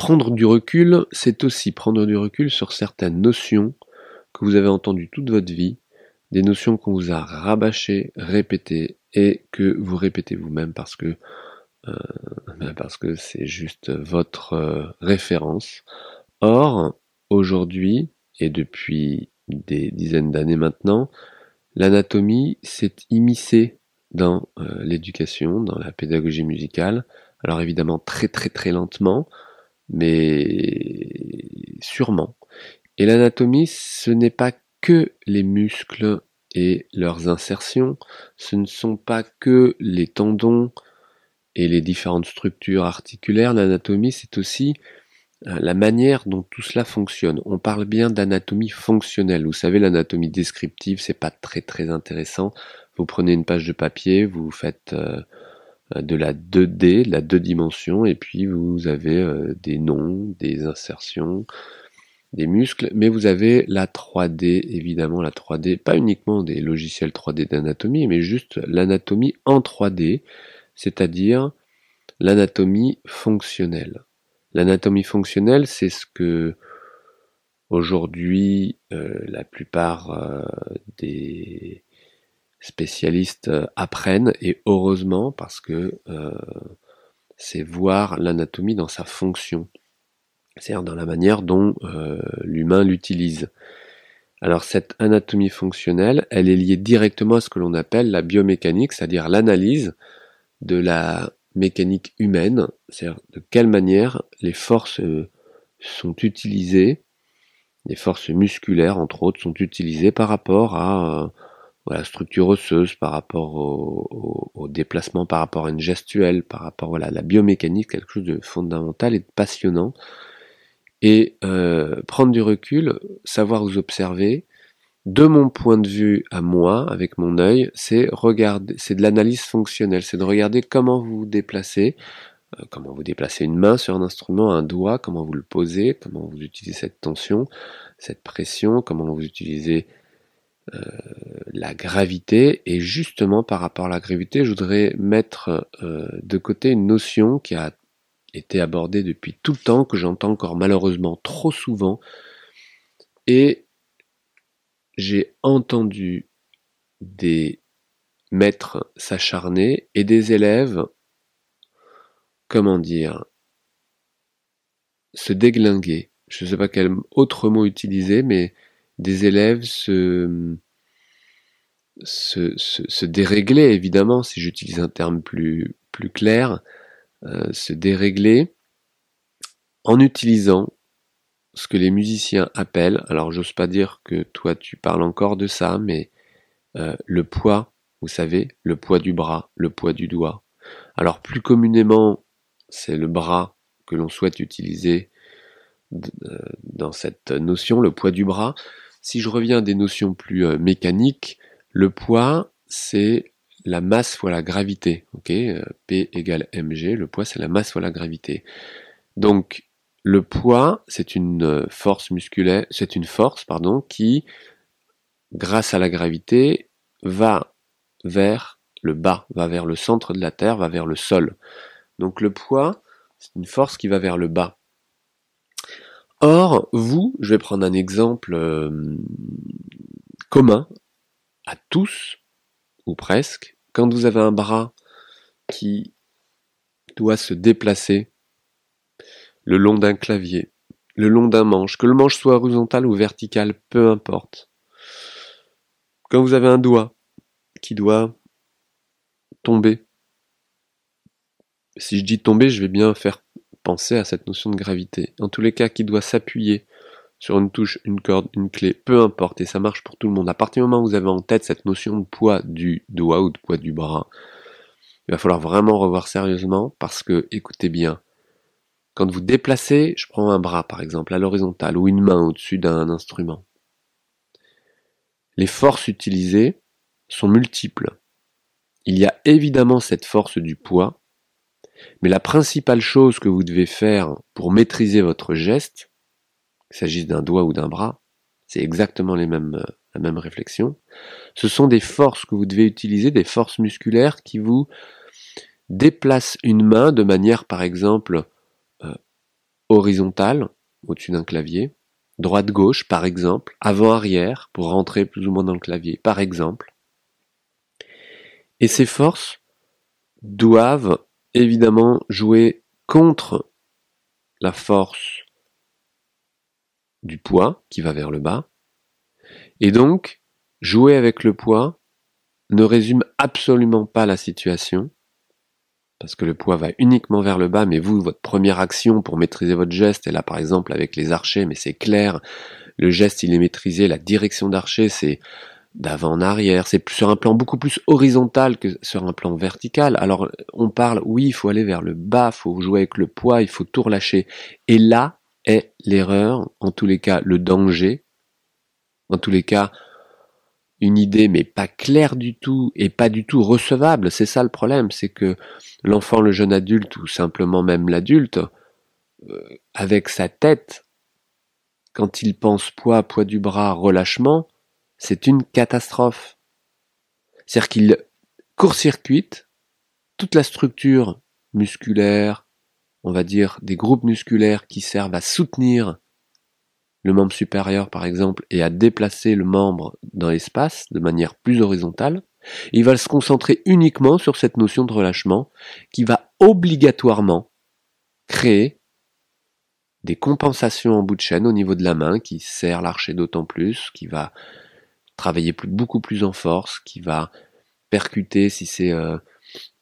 prendre du recul, c'est aussi prendre du recul sur certaines notions que vous avez entendues toute votre vie, des notions qu'on vous a rabâchées, répétées, et que vous répétez vous-même parce que euh, ben parce que c'est juste votre euh, référence. Or, aujourd'hui, et depuis des dizaines d'années maintenant, l'anatomie s'est immiscée dans euh, l'éducation, dans la pédagogie musicale. Alors évidemment très très très lentement, mais sûrement. Et l'anatomie, ce n'est pas que les muscles et leurs insertions, ce ne sont pas que les tendons et les différentes structures articulaires. L'anatomie, c'est aussi euh, la manière dont tout cela fonctionne. On parle bien d'anatomie fonctionnelle. Vous savez, l'anatomie descriptive, c'est pas très très intéressant. Vous prenez une page de papier, vous faites euh, de la 2D, de la deux dimensions, et puis vous avez euh, des noms, des insertions, des muscles, mais vous avez la 3D, évidemment la 3D, pas uniquement des logiciels 3D d'anatomie, mais juste l'anatomie en 3D, c'est-à-dire l'anatomie fonctionnelle. L'anatomie fonctionnelle, c'est ce que aujourd'hui euh, la plupart euh, des spécialistes euh, apprennent, et heureusement parce que c'est voir l'anatomie dans sa fonction, c'est-à-dire dans la manière dont l'humain l'utilise. Alors cette anatomie fonctionnelle, elle est liée directement à ce que l'on appelle la biomécanique, c'est-à-dire l'analyse de la mécanique humaine, c'est-à-dire de quelle manière les forces euh, sont utilisées, les forces musculaires entre autres sont utilisées par rapport à euh, la structure osseuse, par rapport au, déplacement, par rapport à une gestuelle, par rapport voilà, à la biomécanique, quelque chose de fondamental et de passionnant. Et euh, prendre du recul, savoir vous observer, de mon point de vue à moi, avec mon œil, c'est regarder, c'est de l'analyse fonctionnelle, c'est de regarder comment vous vous déplacez, euh, comment vous déplacez une main sur un instrument, un doigt, comment vous le posez, comment vous utilisez cette tension, cette pression, comment vous utilisez la gravité. Et justement, par rapport à la gravité, je voudrais mettre euh, de côté une notion qui a été abordée depuis tout le temps, que j'entends encore malheureusement trop souvent, et j'ai entendu des maîtres s'acharner et des élèves, comment dire, se déglinguer. Je ne sais pas quel autre mot utiliser, mais des élèves se, se, dérégler, évidemment, si j'utilise un terme plus, plus clair, euh, se dérégler en utilisant ce que les musiciens appellent, alors j'ose pas dire que toi tu parles encore de ça, mais euh, le poids, vous savez, le poids du bras, le poids du doigt. Alors plus communément, c'est le bras que l'on souhaite utiliser euh, dans cette notion, le poids du bras. Si je reviens à des notions plus euh, mécaniques, le poids, c'est la masse fois la gravité. ok P égale mg, le poids c'est la masse fois la gravité. Donc le poids, c'est une euh, force musculaire, c'est une force, pardon, qui, grâce à la gravité, va vers le bas, va vers le centre de la Terre, va vers le sol. Donc le poids, c'est une force qui va vers le bas. Or, vous, je vais prendre un exemple euh, commun à tous, ou presque, quand vous avez un bras qui doit se déplacer le long d'un clavier, le long d'un manche, que le manche soit horizontal ou vertical, peu importe. Quand vous avez un doigt qui doit tomber, si je dis tomber, je vais bien faire à cette notion de gravité. En tous les cas, qui doit s'appuyer sur une touche, une corde, une clé, peu importe, et ça marche pour tout le monde. À partir du moment où vous avez en tête cette notion de poids du doigt ou de poids du bras, il va falloir vraiment revoir sérieusement parce que, écoutez bien, quand vous déplacez, je prends un bras par exemple à l'horizontale ou une main au-dessus d'un instrument. Les forces utilisées sont multiples. Il y a évidemment cette force du poids, mais la principale chose que vous devez faire pour maîtriser votre geste, qu'il s'agisse d'un doigt ou d'un bras, c'est exactement mêmes, la même réflexion, ce sont des forces que vous devez utiliser, des forces musculaires qui vous déplacent une main de manière par exemple horizontale au-dessus d'un clavier, droite-gauche par exemple, avant-arrière pour rentrer plus ou moins dans le clavier par exemple. Et ces forces doivent évidemment jouer contre la force du poids qui va vers le bas. Et donc, jouer avec le poids ne résume absolument pas la situation, parce que le poids va uniquement vers le bas, mais vous, votre première action pour maîtriser votre geste, et là par exemple avec les archers, mais c'est clair, le geste il est maîtrisé, la direction d'archer c'est d'avant en arrière, c'est sur un plan beaucoup plus horizontal que sur un plan vertical. Alors on parle, oui, il faut aller vers le bas, il faut jouer avec le poids, il faut tout relâcher. Et là est l'erreur, en tous les cas le danger, en tous les cas une idée mais pas claire du tout et pas du tout recevable. C'est ça le problème, c'est que l'enfant, le jeune adulte ou simplement même l'adulte, euh, avec sa tête, quand il pense poids, poids du bras, relâchement, c'est une catastrophe. C'est-à-dire qu'il court-circuite toute la structure musculaire, on va dire des groupes musculaires qui servent à soutenir le membre supérieur par exemple et à déplacer le membre dans l'espace de manière plus horizontale, il va se concentrer uniquement sur cette notion de relâchement qui va obligatoirement créer des compensations en bout de chaîne au niveau de la main qui serre l'archer d'autant plus, qui va travailler beaucoup plus en force, qui va percuter si c'est euh,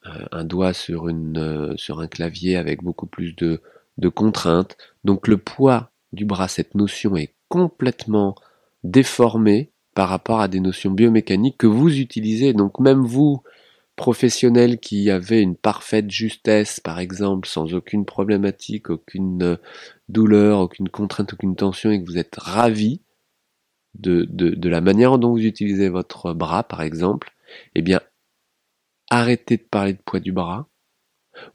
euh, un doigt euh, sur un clavier avec beaucoup plus de, de contraintes. Donc le poids du bras, cette notion est complètement déformée par rapport à des notions biomécaniques que vous utilisez. Donc même vous, professionnels qui avez une parfaite justesse, par exemple, sans aucune problématique, aucune douleur, aucune contrainte, aucune tension, et que vous êtes ravi, de, de, la manière dont vous utilisez votre bras, par exemple, eh bien, arrêtez de parler de poids du bras,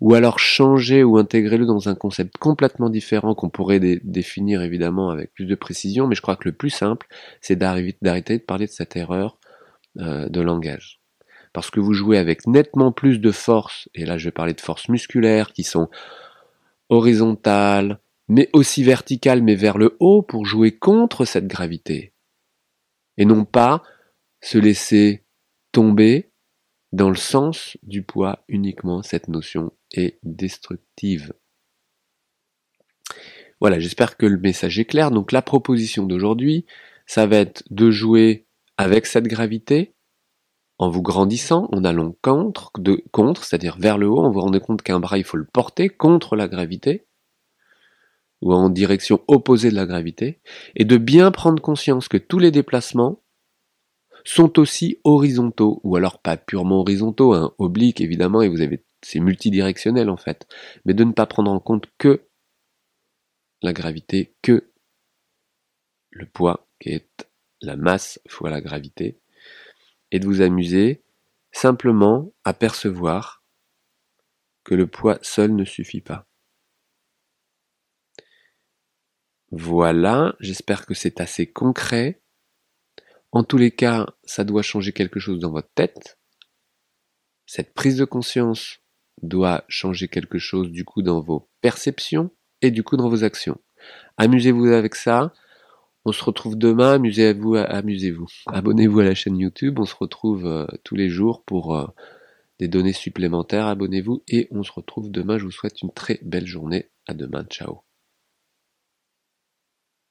ou alors changez ou intégrez-le dans un concept complètement différent qu'on pourrait définir évidemment avec plus de précision, mais je crois que le plus simple, c'est d'arrêter de parler de cette erreur euh, de langage. Parce que vous jouez avec nettement plus de force, et là je vais parler de forces musculaires qui sont horizontales, mais aussi verticales, mais vers le haut pour jouer contre cette gravité et non pas se laisser tomber dans le sens du poids uniquement. Cette notion est destructive. Voilà, j'espère que le message est clair. Donc la proposition d'aujourd'hui, ça va être de jouer avec cette gravité en vous grandissant, en allant contre, c'est-à-dire vers le haut, en vous rendant compte qu'un bras, il faut le porter contre la gravité, ou en direction opposée de la gravité, et de bien prendre conscience que tous les déplacements sont aussi horizontaux, ou alors pas purement horizontaux, hein, obliques évidemment, et vous avez c'est multidirectionnel en fait, mais de ne pas prendre en compte que la gravité, que le poids qui est la masse fois la gravité, et de vous amuser simplement à percevoir que le poids seul ne suffit pas. Voilà, j'espère que c'est assez concret. En tous les cas, ça doit changer quelque chose dans votre tête. Cette prise de conscience doit changer quelque chose du coup dans vos perceptions et du coup dans vos actions. Amusez-vous avec ça. On se retrouve demain. Amusez-vous, amusez-vous. Abonnez-vous à la chaîne YouTube. On se retrouve euh, tous les jours pour euh, des données supplémentaires. Abonnez-vous et on se retrouve demain. Je vous souhaite une très belle journée. À demain. Ciao.